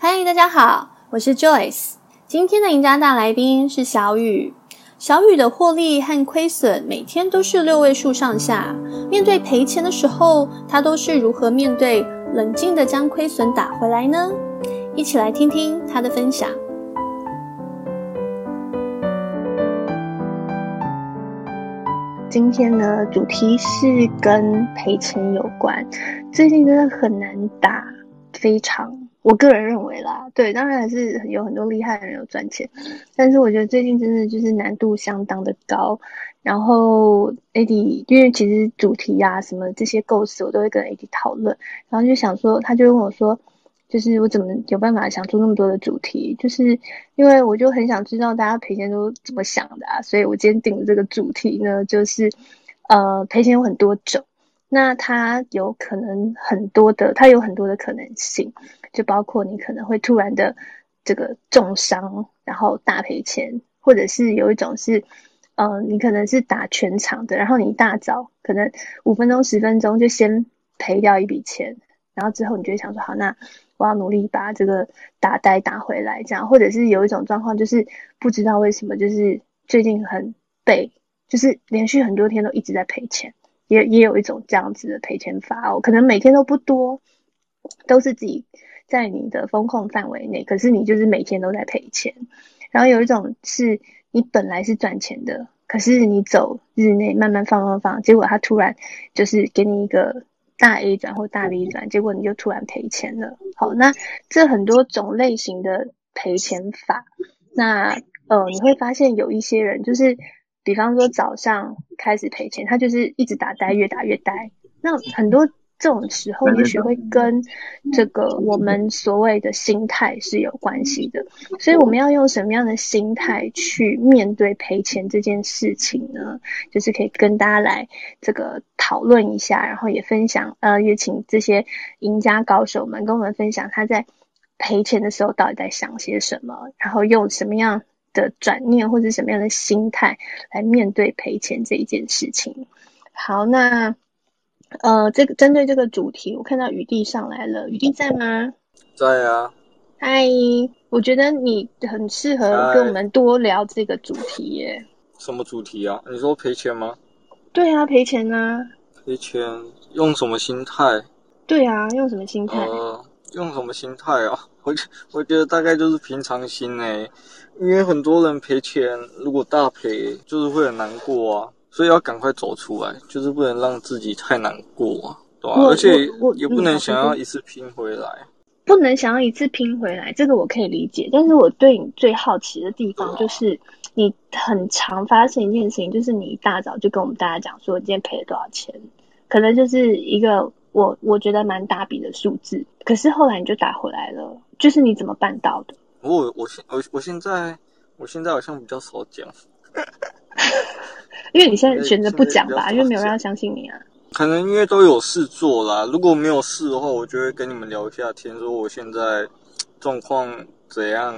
嗨，大家好，我是 Joyce。今天的赢家大来宾是小雨。小雨的获利和亏损每天都是六位数上下。面对赔钱的时候，他都是如何面对、冷静地将亏损打回来呢？一起来听听他的分享。今天的主题是跟赔钱有关。最近真的很难打，非常。我个人认为啦，对，当然还是有很多厉害的人有赚钱，但是我觉得最近真的就是难度相当的高。然后 AD，因为其实主题啊什么这些构思，我都会跟 AD 讨论，然后就想说，他就问我说，就是我怎么有办法想出那么多的主题？就是因为我就很想知道大家赔钱都怎么想的啊，所以我今天定的这个主题呢，就是呃赔钱有很多种，那它有可能很多的，它有很多的可能性。就包括你可能会突然的这个重伤，然后大赔钱，或者是有一种是，呃，你可能是打全场的，然后你一大早可能五分钟、十分钟就先赔掉一笔钱，然后之后你就会想说，好，那我要努力把这个打呆打回来，这样，或者是有一种状况就是不知道为什么，就是最近很背，就是连续很多天都一直在赔钱，也也有一种这样子的赔钱法哦，可能每天都不多，都是自己。在你的风控范围内，可是你就是每天都在赔钱。然后有一种是你本来是赚钱的，可是你走日内慢慢放放放，结果它突然就是给你一个大 A 转或大 B 转，结果你就突然赔钱了。好，那这很多种类型的赔钱法，那呃你会发现有一些人就是，比方说早上开始赔钱，他就是一直打呆，越打越呆。那很多。这种时候，也许会跟这个我们所谓的心态是有关系的。所以，我们要用什么样的心态去面对赔钱这件事情呢？就是可以跟大家来这个讨论一下，然后也分享，呃，也请这些赢家高手们跟我们分享他在赔钱的时候到底在想些什么，然后用什么样的转念或者什么样的心态来面对赔钱这一件事情。好，那。呃，这个针对这个主题，我看到雨弟上来了，雨弟在吗？在啊。嗨，我觉得你很适合跟我们多聊这个主题耶。什么主题啊？你说赔钱吗？对啊，赔钱啊。赔钱用什么心态？对啊，用什么心态？呃，用什么心态啊？我 我觉得大概就是平常心诶，因为很多人赔钱，如果大赔，就是会很难过啊。所以要赶快走出来，就是不能让自己太难过，对吧？而且也不能想要一次拼回来，不能想要一次拼回来，这个我可以理解。但是我对你最好奇的地方就是，你很常发现一件事情，就是你一大早就跟我们大家讲说，你今天赔了多少钱，可能就是一个我我觉得蛮大笔的数字，可是后来你就打回来了，就是你怎么办到的？我我现我我现在我现在好像比较少讲。因为你现在选择不讲吧，因为没有人要相信你啊。可能因为都有事做啦，如果没有事的话，我就会跟你们聊一下天，说我现在状况怎样。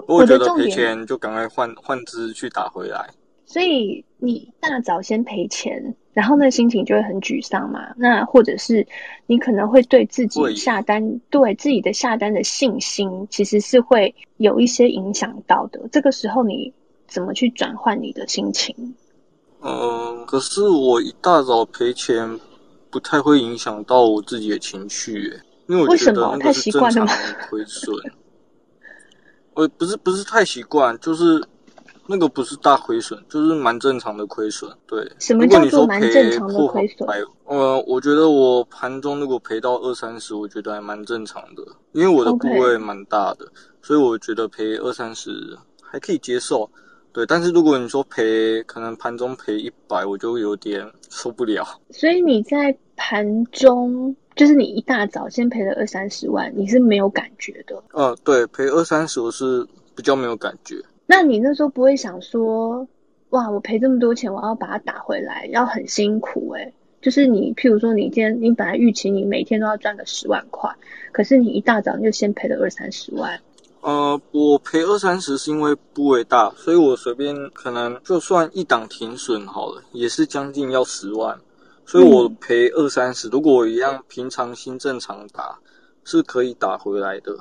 如果觉得赔钱，就赶快换换支去打回来。所以你大早先赔钱，然后那心情就会很沮丧嘛。那或者是你可能会对自己下单，对自己的下单的信心，其实是会有一些影响到的。这个时候你怎么去转换你的心情？嗯，可是我一大早赔钱，不太会影响到我自己的情绪，诶，因为我觉得那个是正常的亏损。我不是不是太习惯，就是那个不是大亏损，就是蛮正常的亏损。对，什么叫做蛮正常的亏损？呃，我觉得我盘中如果赔到二三十，我觉得还蛮正常的，因为我的部位蛮大的.所以我觉得赔二三十还可以接受。对，但是如果你说赔，可能盘中赔一百，我就有点受不了。所以你在盘中，就是你一大早先赔了二三十万，你是没有感觉的。嗯，对，赔二三十我是比较没有感觉。那你那时候不会想说，哇，我赔这么多钱，我要把它打回来，要很辛苦诶。就是你，譬如说，你今天你本来预期你每天都要赚个十万块，可是你一大早你就先赔了二三十万。呃，我赔二三十是因为部位大，所以我随便可能就算一档停损好了，也是将近要十万，所以我赔二三十，如果我一样平常心正常打，是可以打回来的。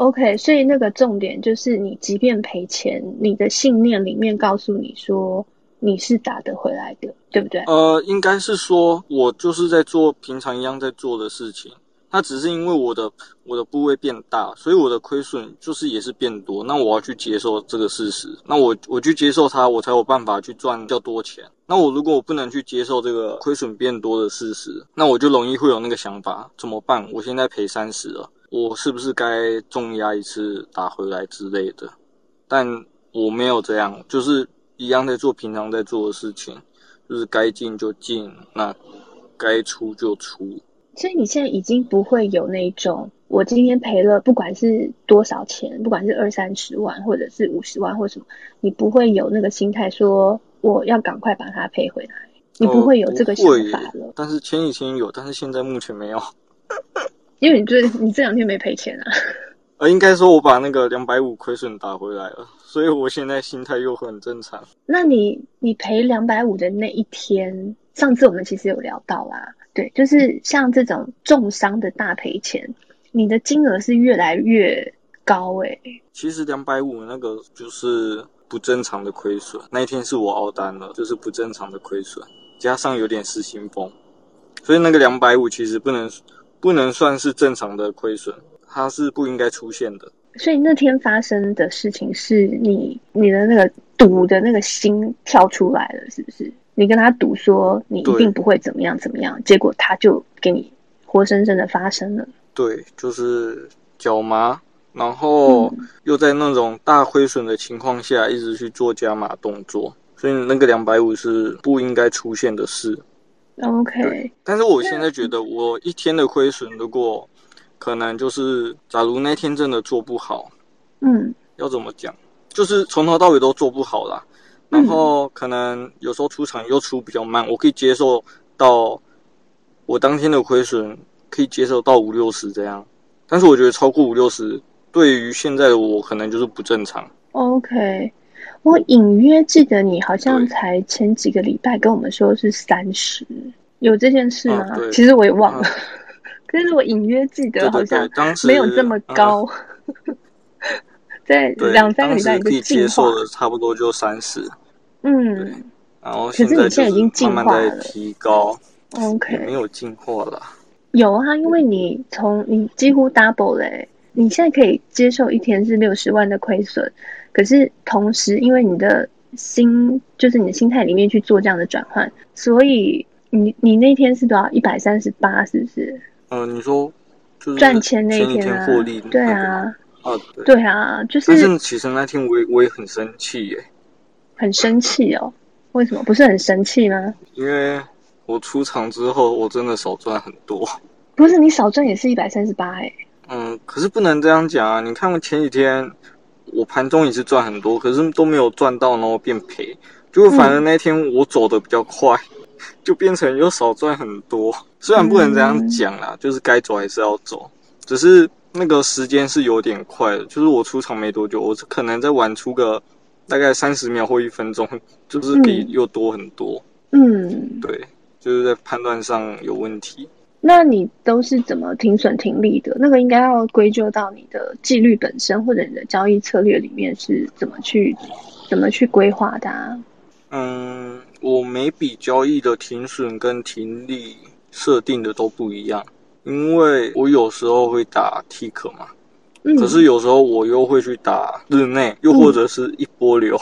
OK，所以那个重点就是，你即便赔钱，你的信念里面告诉你说你是打得回来的，对不对？呃，应该是说我就是在做平常一样在做的事情。它只是因为我的我的部位变大，所以我的亏损就是也是变多。那我要去接受这个事实，那我我去接受它，我才有办法去赚较多钱。那我如果我不能去接受这个亏损变多的事实，那我就容易会有那个想法，怎么办？我现在赔三十了，我是不是该重压一次打回来之类的？但我没有这样，就是一样在做平常在做的事情，就是该进就进，那该出就出。所以你现在已经不会有那种，我今天赔了，不管是多少钱，不管是二三十万，或者是五十万，或什么，你不会有那个心态说我要赶快把它赔回来，你不会有这个想法了。呃、但是前几天有，但是现在目前没有。因为你这你这两天没赔钱啊？呃，应该说我把那个两百五亏损打回来了，所以我现在心态又很正常。那你你赔两百五的那一天，上次我们其实有聊到啦。对，就是像这种重伤的大赔钱，你的金额是越来越高诶。其实两百五那个就是不正常的亏损，那一天是我熬单了，就是不正常的亏损，加上有点失心疯，所以那个两百五其实不能不能算是正常的亏损，它是不应该出现的。所以那天发生的事情是你你的那个赌的那个心跳出来了，是不是？你跟他赌说你一定不会怎么样怎么样，结果他就给你活生生的发生了。对，就是脚麻，然后又在那种大亏损的情况下一直去做加码动作，所以那个两百五是不应该出现的事。OK，但是我现在觉得我一天的亏损，如果可能就是假如那天真的做不好，嗯，要怎么讲，就是从头到尾都做不好啦。然后可能有时候出场又出比较慢，我可以接受到我当天的亏损可以接受到五六十这样，但是我觉得超过五六十，对于现在的我可能就是不正常。OK，我隐约记得你好像才前几个礼拜跟我们说是三十，有这件事吗？啊、其实我也忘了，啊、可是我隐约记得好像没有这么高。在两三个礼拜你就进化，的差不多就三十。嗯，然后可是现在已经进化了提高。OK，没有进化了。有啊，因为你从你几乎 double 嘞、欸，你现在可以接受一天是六十万的亏损，可是同时因为你的心，就是你的心态里面去做这样的转换，所以你你那天是多少？一百三十八，是不是？嗯、呃，你说就是赚钱那一天啊？获利对啊。啊，对，对啊，就是。但是其实那天我也我也很生气耶，很生气哦。为什么？不是很生气吗？因为我出场之后，我真的少赚很多。不是你少赚也是一百三十八哎。嗯，可是不能这样讲啊！你看我前几天我盘中也是赚很多，可是都没有赚到，然后变赔。结果反而那天我走的比较快，嗯、就变成又少赚很多。虽然不能这样讲啦，嗯、就是该走还是要走，只是。那个时间是有点快的，就是我出场没多久，我可能再晚出个大概三十秒或一分钟，就是比又多很多。嗯，对，就是在判断上有问题。那你都是怎么停损停利的？那个应该要归咎到你的纪律本身，或者你的交易策略里面是怎么去怎么去规划的啊？嗯，我每笔交易的停损跟停利设定的都不一样。因为我有时候会打 tick 嘛，嗯，可是有时候我又会去打日内，又或者是一波流，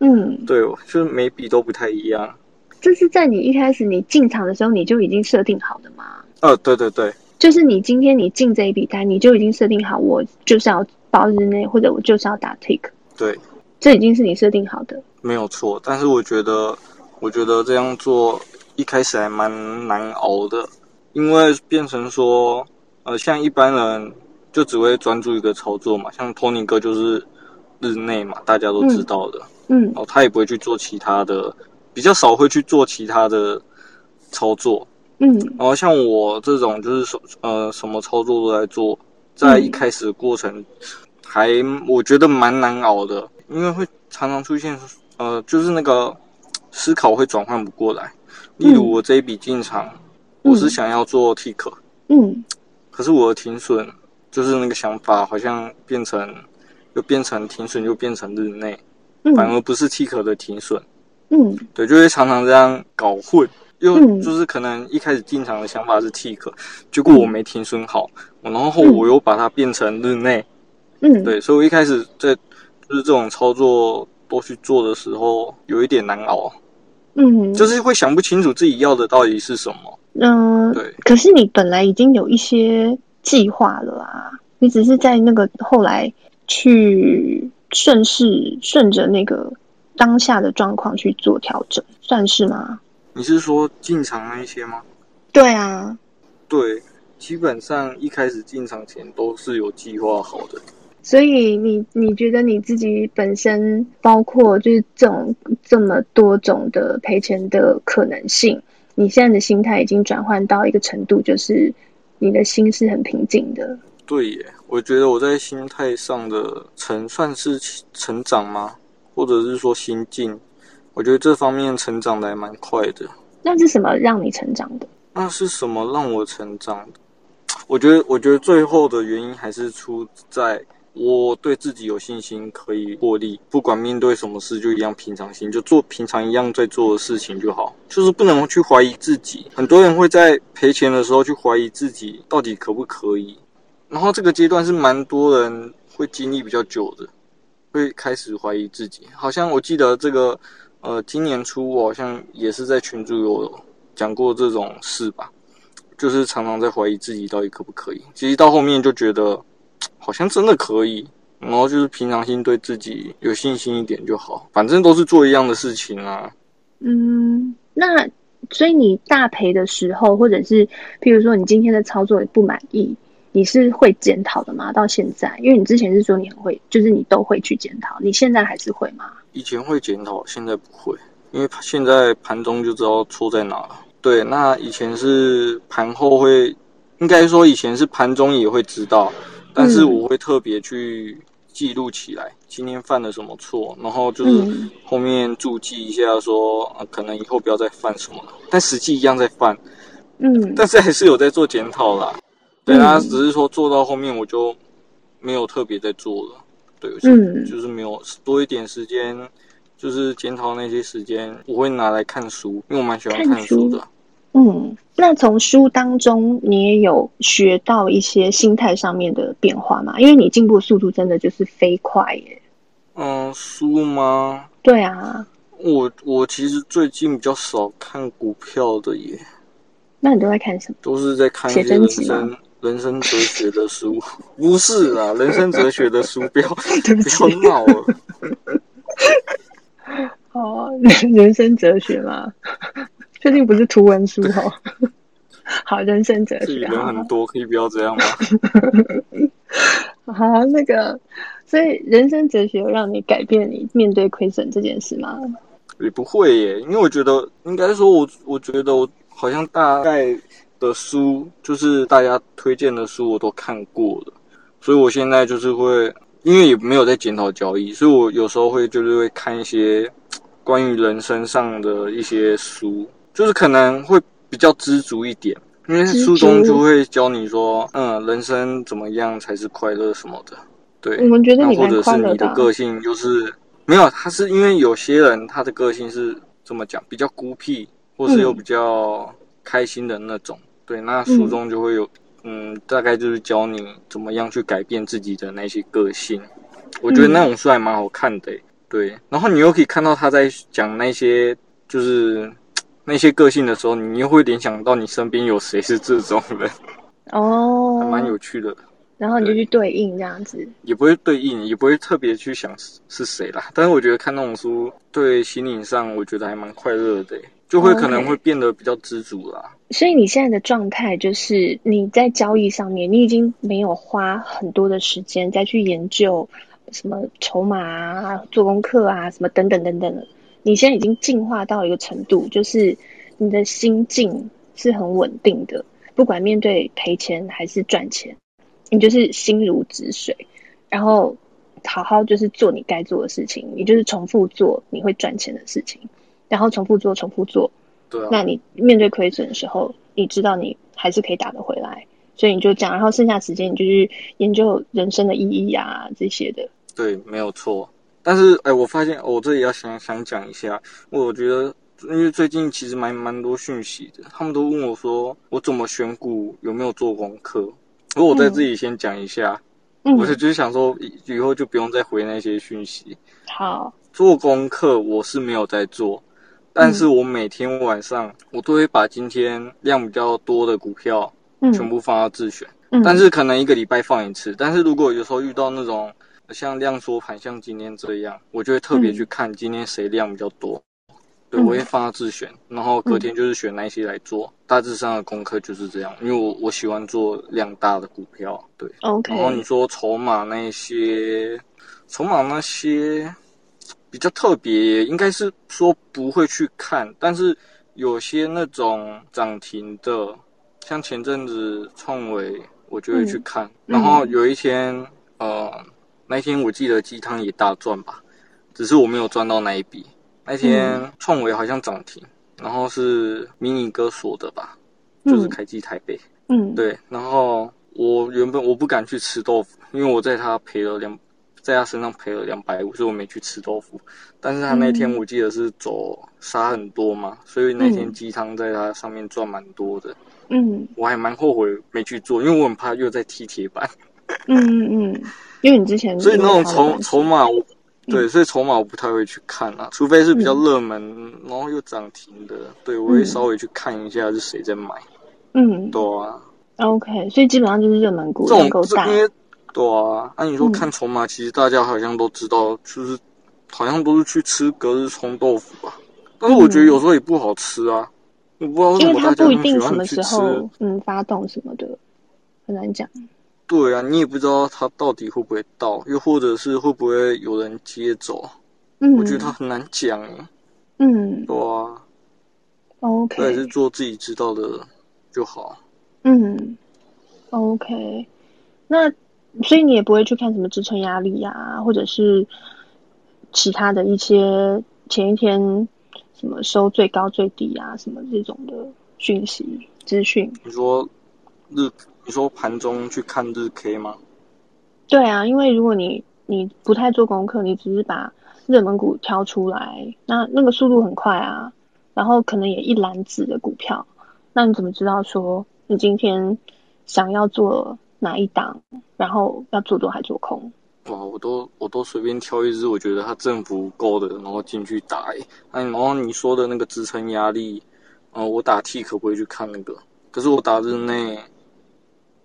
嗯，对，就是每笔都不太一样。这是在你一开始你进场的时候你就已经设定好的吗？呃，对对对，就是你今天你进这一笔单，你就已经设定好，我就是要报日内，或者我就是要打 tick。对，这已经是你设定好的，没有错。但是我觉得，我觉得这样做一开始还蛮难熬的。因为变成说，呃，像一般人就只会专注一个操作嘛，像 Tony 哥就是日内嘛，大家都知道的，嗯，然后他也不会去做其他的，比较少会去做其他的操作，嗯，然后像我这种就是什呃什么操作都在做，在一开始的过程还我觉得蛮难熬的，因为会常常出现呃就是那个思考会转换不过来，例如我这一笔进场。我是想要做 tick，嗯，可是我的停损就是那个想法好像变成又变成停损，又变成日内，嗯、反而不是 tick 的停损。嗯，对，就会常常这样搞混。又就是可能一开始进场的想法是 tick，结果我没停损好，嗯、然后我又把它变成日内。嗯，对，所以我一开始在就是这种操作都去做的时候，有一点难熬。嗯，就是会想不清楚自己要的到底是什么。嗯，对。可是你本来已经有一些计划了啊，你只是在那个后来去顺势顺着那个当下的状况去做调整，算是吗？你是说进场那一些吗？对啊，对，基本上一开始进场前都是有计划好的。所以你你觉得你自己本身包括就是这种这么多种的赔钱的可能性，你现在的心态已经转换到一个程度，就是你的心是很平静的。对耶，我觉得我在心态上的成算是成长吗？或者是说心境？我觉得这方面成长的还蛮快的。那是什么让你成长的？那是什么让我成长的？我觉得，我觉得最后的原因还是出在。我对自己有信心，可以获利。不管面对什么事，就一样平常心，就做平常一样在做的事情就好。就是不能去怀疑自己。很多人会在赔钱的时候去怀疑自己到底可不可以。然后这个阶段是蛮多人会经历比较久的，会开始怀疑自己。好像我记得这个，呃，今年初我好像也是在群主有讲过这种事吧，就是常常在怀疑自己到底可不可以。其实到后面就觉得。好像真的可以，然后就是平常心，对自己有信心一点就好。反正都是做一样的事情啊。嗯，那所以你大赔的时候，或者是譬如说你今天的操作也不满意，你是会检讨的吗？到现在，因为你之前是说你很会，就是你都会去检讨，你现在还是会吗？以前会检讨，现在不会，因为现在盘中就知道错在哪了。对，那以前是盘后会，应该说以前是盘中也会知道。但是我会特别去记录起来，今天犯了什么错，然后就是后面注记一下说，可能以后不要再犯什么了。但实际一样在犯，嗯，但是还是有在做检讨啦。对啊，只是说做到后面我就没有特别在做了，对，嗯，就是没有多一点时间，就是检讨那些时间，我会拿来看书，因为我蛮喜欢看书的。嗯，那从书当中你也有学到一些心态上面的变化吗？因为你进步速度真的就是飞快耶。嗯，书吗？对啊，我我其实最近比较少看股票的耶。那你都在看什么？都是在看一些人生 人生哲学的书。不是啊，人生哲学的书不要对不起不要闹了。哦，人生哲学吗？确定不是图文书哦。好，人生哲学。人很多，可以不要这样吗？好，那个，所以人生哲学有让你改变你面对亏损这件事吗？也不会耶，因为我觉得应该说我，我我觉得我好像大概的书，就是大家推荐的书，我都看过了，所以我现在就是会，因为也没有在检讨交易，所以我有时候会就是会看一些关于人生上的一些书。就是可能会比较知足一点，因为书中就会教你说，嗯，人生怎么样才是快乐什么的。对，我们觉得你或者是你的个性就是没有，他是因为有些人他的个性是这么讲，比较孤僻，或是又比较开心的那种。嗯、对，那书中就会有，嗯，大概就是教你怎么样去改变自己的那些个性。我觉得那种书还蛮好看的、欸。对，然后你又可以看到他在讲那些就是。那些个性的时候，你又会联想到你身边有谁是这种人 哦，还蛮有趣的。然后你就去对应这样子，也不会对应，也不会特别去想是谁啦。但是我觉得看那种书，对心灵上我觉得还蛮快乐的，就会可能会变得比较知足啦。Okay. 所以你现在的状态就是你在交易上面，你已经没有花很多的时间再去研究什么筹码啊、做功课啊、什么等等等等了。你现在已经进化到一个程度，就是你的心境是很稳定的，不管面对赔钱还是赚钱，你就是心如止水，然后好好就是做你该做的事情，你就是重复做你会赚钱的事情，然后重复做，重复做。对啊。那你面对亏损的时候，你知道你还是可以打得回来，所以你就讲，然后剩下时间你就去研究人生的意义啊这些的。对，没有错。但是哎，我发现我这里要想想讲一下，我觉得因为最近其实蛮蛮多讯息的，他们都问我说我怎么选股，有没有做功课。如果我在这里先讲一下，嗯、我是就是想说以后就不用再回那些讯息。好，做功课我是没有在做。但是我每天晚上我都会把今天量比较多的股票，全部放到自选。嗯，但是可能一个礼拜放一次。但是如果有时候遇到那种像量缩盘，像今天这样，我就会特别去看今天谁量比较多。对，我会放到自选，然后隔天就是选那些来做。大致上的功课就是这样，因为我我喜欢做量大的股票。对，OK。然后你说筹码那些，筹码那些。比较特别，应该是说不会去看，但是有些那种涨停的，像前阵子创维，我就会去看。嗯、然后有一天，嗯、呃，那一天我记得鸡汤也大赚吧，只是我没有赚到那一笔。那天创维好像涨停，然后是迷你哥说的吧，就是开机台北。嗯，对。然后我原本我不敢去吃豆腐，因为我在他赔了两。在他身上赔了两百五，所以我没去吃豆腐。但是他那天我记得是走杀很多嘛，所以那天鸡汤在他上面赚蛮多的。嗯，我还蛮后悔没去做，因为我很怕又在踢铁板。嗯嗯嗯，因为你之前所以那种筹筹码我，对，所以筹码我不太会去看啊，除非是比较热门，然后又涨停的，对我会稍微去看一下是谁在买。嗯，对啊。OK，所以基本上就是热门股这种够大。对啊，按、啊、你说看筹码，其实大家好像都知道，就是好像都是去吃隔日冲豆腐吧。但是我觉得有时候也不好吃啊，我不知道为什么大家喜欢去吃。因为它不一定什么时候嗯发动什么的，很难讲。对啊，你也不知道它到底会不会到，又或者是会不会有人接走。嗯，我觉得它很难讲。嗯，对啊。OK，还是做自己知道的就好。嗯，OK，那。所以你也不会去看什么支撑压力呀，或者是其他的一些前一天什么收最高最低啊，什么这种的讯息资讯。你说日，你说盘中去看日 K 吗？对啊，因为如果你你不太做功课，你只是把热门股挑出来，那那个速度很快啊，然后可能也一篮子的股票，那你怎么知道说你今天想要做？哪一档，然后要做多还做空？哇，我都我都随便挑一只，我觉得它振幅够的，然后进去打。哎，然后你说的那个支撑压力，呃，我打 T 可不可以去看那个？可是我打日内，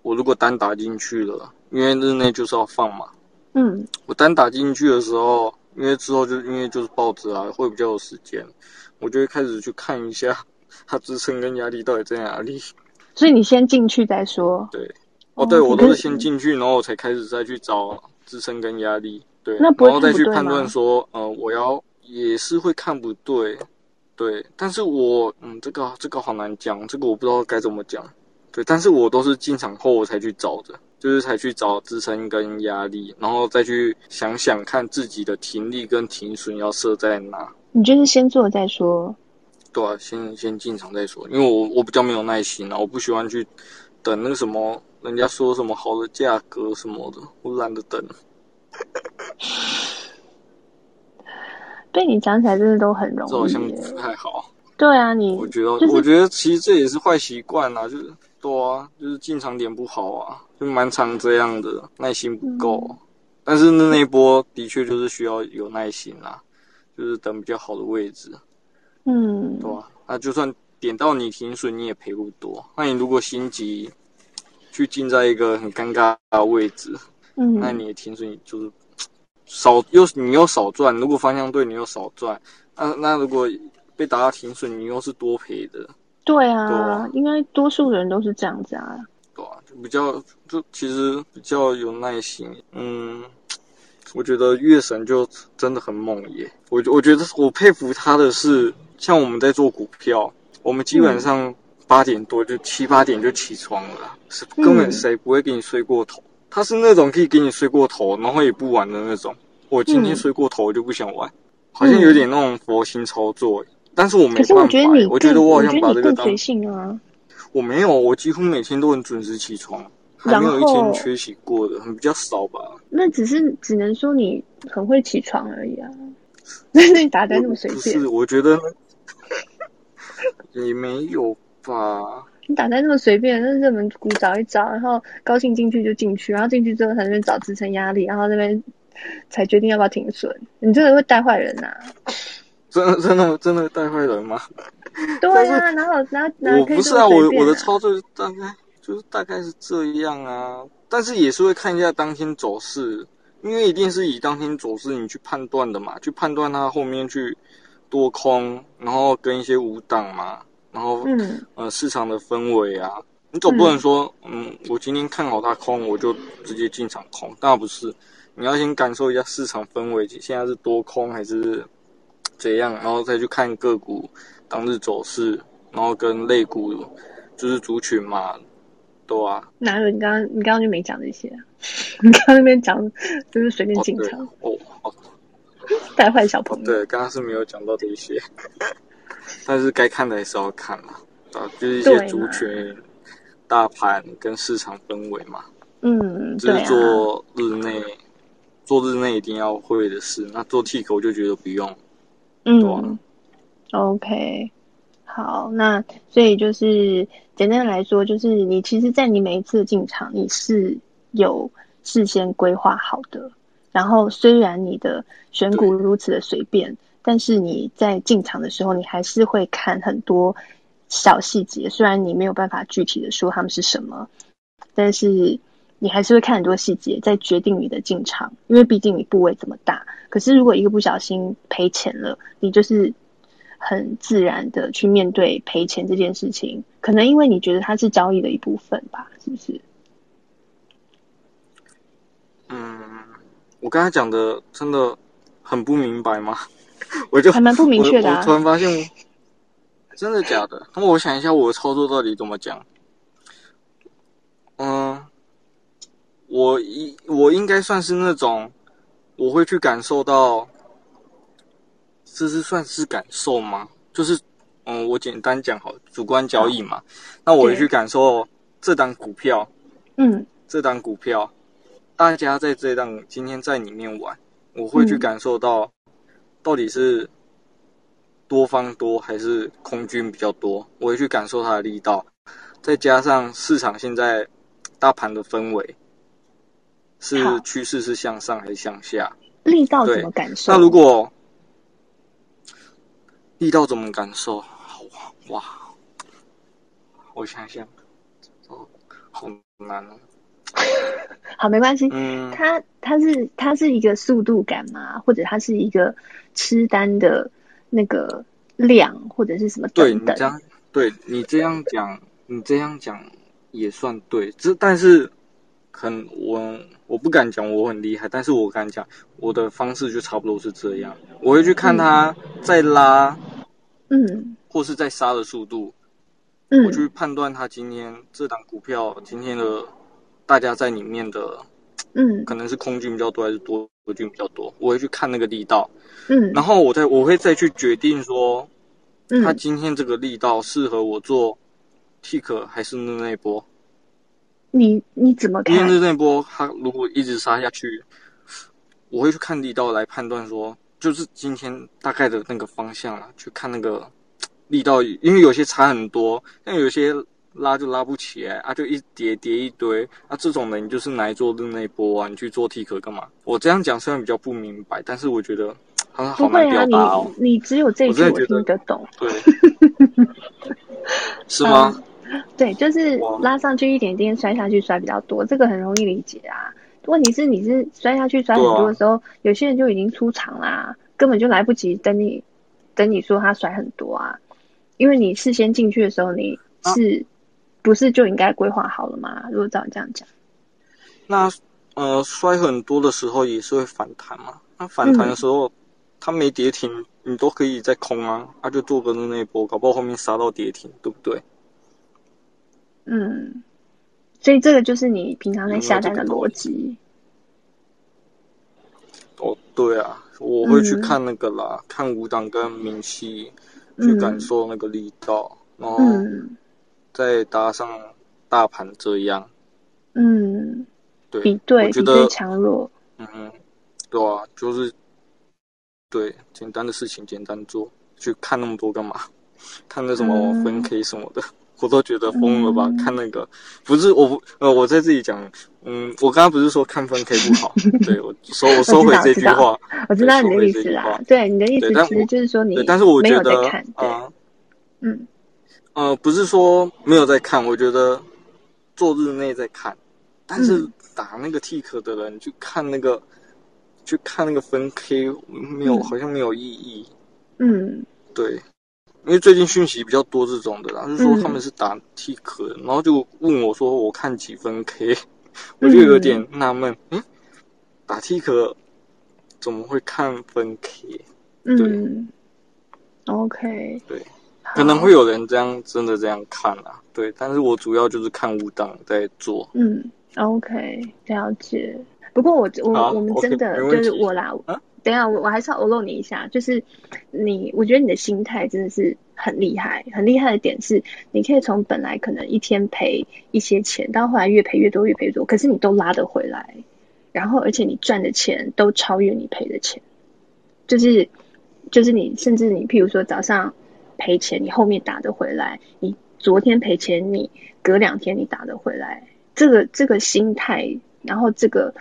我如果单打进去了，因为日内就是要放嘛。嗯。我单打进去的时候，因为之后就因为就是报纸啊，会比较有时间，我就会开始去看一下 它支撑跟压力到底在哪里。所以你先进去再说。对。哦，对，我都是先进去，然后我才开始再去找支撑跟压力，对，然后再去判断说，呃，我要也是会看不对，对，但是我，嗯，这个这个好难讲，这个我不知道该怎么讲，对，但是我都是进场后我才去找的，就是才去找支撑跟压力，然后再去想想看自己的停利跟停损要设在哪。你就是先做再说，对啊，先先进场再说，因为我我比较没有耐心啊，我不喜欢去等那个什么。人家说什么好的价格什么的，我懒得等。被你讲起来，真的都很容易。这好像不太好。对啊，你我觉得，就是、我觉得其实这也是坏习惯啊，就是多啊，就是进场点不好啊，就蛮常这样的，耐心不够。嗯、但是那那一波的确就是需要有耐心啦，就是等比较好的位置。嗯，对啊，那就算点到你停损，你也赔不多。那你如果心急。去进在一个很尴尬的位置，嗯，那你的停损就是少又你又少赚，如果方向对，你又少赚，那那如果被打到停损，你又是多赔的。对啊，对啊，应该多数人都是这样子啊。对啊，就比较就其实比较有耐心。嗯，我觉得月神就真的很猛耶。我我觉得我佩服他的是，像我们在做股票，我们基本上、嗯。八点多就七八点就起床了，是根本谁不会给你睡过头？嗯、他是那种可以给你睡过头，然后也不玩的那种。我今天睡过头，我就不想玩，嗯、好像有点那种佛心操作。但是我没办法，可是我觉得你，我觉得我好像把这个当随性啊。我没有，我几乎每天都很准时起床，还没有一天缺席过的，很比较少吧。那只是只能说你很会起床而已啊。那 你打单那么随便？不是，我觉得也没有吧。你打开那么随便，那热门股找一找，然后高兴进去就进去，然后进去之后才那边找支撑压力，然后那边才决定要不要停损。你真的会带坏人呐、啊？真的真的真的带坏人吗？对啊，然后然后我不是啊，我我的操作大概就是大概是这样啊，但是也是会看一下当天走势，因为一定是以当天走势你去判断的嘛，去判断它后面去多空，然后跟一些五档嘛，然后嗯呃市场的氛围啊，你总不能说嗯，嗯我今天看好它空，我就直接进场空，当然不是，你要先感受一下市场氛围，现在是多空还是怎样，然后再去看个股。当日走势，然后跟类股就是族群嘛，对啊。哪有？你刚刚你刚刚就没讲这些啊？你刚刚那边 讲就是随便进场哦，哦，带坏小朋友。对，刚刚是没有讲到这些，但是该看的还是要看嘛，啊，就是一些族群、大盘跟市场氛围嘛。嗯，就是做日内，啊、做日内一定要会的事。那做 Tick 我就觉得不用，嗯。OK，好，那所以就是简单的来说，就是你其实，在你每一次进场，你是有事先规划好的。然后，虽然你的选股如此的随便，但是你在进场的时候，你还是会看很多小细节。虽然你没有办法具体的说他们是什么，但是你还是会看很多细节，在决定你的进场。因为毕竟你部位这么大，可是如果一个不小心赔钱了，你就是。很自然的去面对赔钱这件事情，可能因为你觉得它是交易的一部分吧，是不是？我刚才讲的真的很不明白吗？我就还蛮不明确的啊。我，我突然发现，真的假的？那我想一下，我的操作到底怎么讲？嗯，我应我应该算是那种，我会去感受到。这是算是感受吗？就是，嗯，我简单讲好，主观交易嘛。那我去感受这档股票，嗯，这档股票，大家在这档今天在里面玩，我会去感受到，到底是多方多还是空军比较多，我会去感受它的力道，再加上市场现在大盘的氛围，是趋势是向上还是向下？力道怎么感受？那如果力道怎么感受？好哇，我想想，哦，好难哦。好，没关系。嗯，它它是它是一个速度感嘛？或者它是一个吃单的那个量，或者是什么等等？对，你这样，对你这样讲，你这样讲也算对。这但是很我我不敢讲我很厉害，但是我敢讲我的方式就差不多是这样。我会去看它在拉。嗯，或是在杀的速度，嗯，我去判断它今天这档股票今天的大家在里面的，嗯，可能是空军比较多还是多军比较多，我会去看那个力道，嗯，然后我再我会再去决定说，嗯，他今天这个力道适合我做 tick 还是日内波？你你怎么看？因为日内波他如果一直杀下去，我会去看力道来判断说。就是今天大概的那个方向了，去看那个力道，因为有些差很多，但有些拉就拉不起来啊，就一叠叠一堆啊，这种人你就是来做日内波啊，你去做 T 壳干嘛？我这样讲虽然比较不明白，但是我觉得好像好难表达哦。你你只有这一句我听得懂，对，是吗、嗯？对，就是拉上去一点点，摔下去摔比较多，这个很容易理解啊。问题是你是摔下去摔很多的时候，啊、有些人就已经出场啦，根本就来不及等你，等你说他摔很多啊，因为你事先进去的时候，你是、啊、不是就应该规划好了吗？如果照你这样讲，那呃摔很多的时候也是会反弹嘛？那反弹的时候，它、嗯、没跌停，你都可以在空啊，他、啊、就做个那一波，搞不好后面杀到跌停，对不对？嗯。所以这个就是你平常在下单的逻辑。哦，对啊，我会去看那个啦，嗯、看五档跟明细，去感受那个力道，然后再搭上大盘这样，嗯，对，比对我觉得强弱，嗯嗯，对啊，就是对简单的事情简单做，去看那么多干嘛？看那什么分 K 什么的。嗯 我都觉得疯了吧？嗯、看那个，不是我不呃，我在这里讲，嗯，我刚刚不是说看分 K 不好，对我收我收回这句话，我知道你的意思啦，对你的意思其实就是说你，但是我觉得啊，呃、嗯，呃，不是说没有在看，我觉得做日内在看，但是打那个 tick 的人去看那个，去看那个分 K 没有，嗯、好像没有意义，嗯，对。因为最近讯息比较多这种的啦，就是说他们是打 tick 的，嗯、然后就问我说我看几分 K，我就有点纳闷，嗯，嗯，打 tick 怎么会看分 K？对。嗯，OK，对，可能会有人这样真的这样看啊，对，但是我主要就是看五档在做，嗯，OK，了解。不过我我、啊、我们真的 okay, 就是我啦。啊等一下，我我还是要欧露你一下，就是你，我觉得你的心态真的是很厉害，很厉害的点是，你可以从本来可能一天赔一些钱，到后来越赔越多，越赔越多，可是你都拉得回来，然后而且你赚的钱都超越你赔的钱，就是就是你甚至你譬如说早上赔钱，你后面打得回来，你昨天赔钱，你隔两天你打得回来，这个这个心态，然后这个。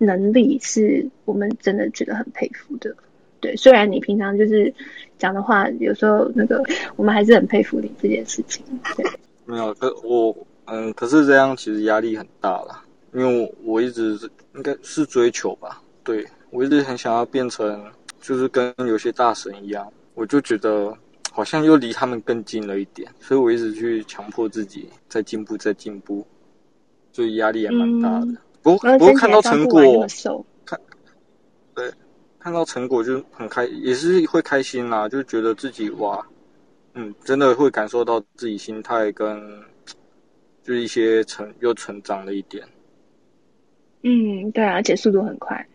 能力是我们真的觉得很佩服的，对。虽然你平常就是讲的话，有时候那个我们还是很佩服你这件事情。对，没有，可我嗯，可是这样其实压力很大啦，因为我我一直应该是追求吧，对，我一直很想要变成就是跟有些大神一样，我就觉得好像又离他们更近了一点，所以我一直去强迫自己在进步，在进步，所以压力也蛮大的。嗯不过，不过看到成果，看，对，看到成果就很开，也是会开心啦，就觉得自己哇，嗯，真的会感受到自己心态跟，就是一些成又成长了一点。嗯，对啊，而且速度很快。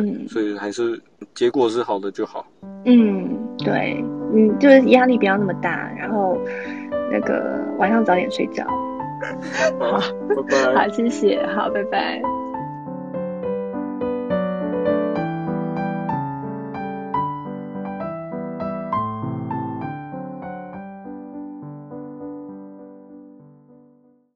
嗯，所以还是结果是好的就好。嗯，对，嗯，就是压力不要那么大，然后那个晚上早点睡觉。好，拜拜。好，谢谢。好，拜拜。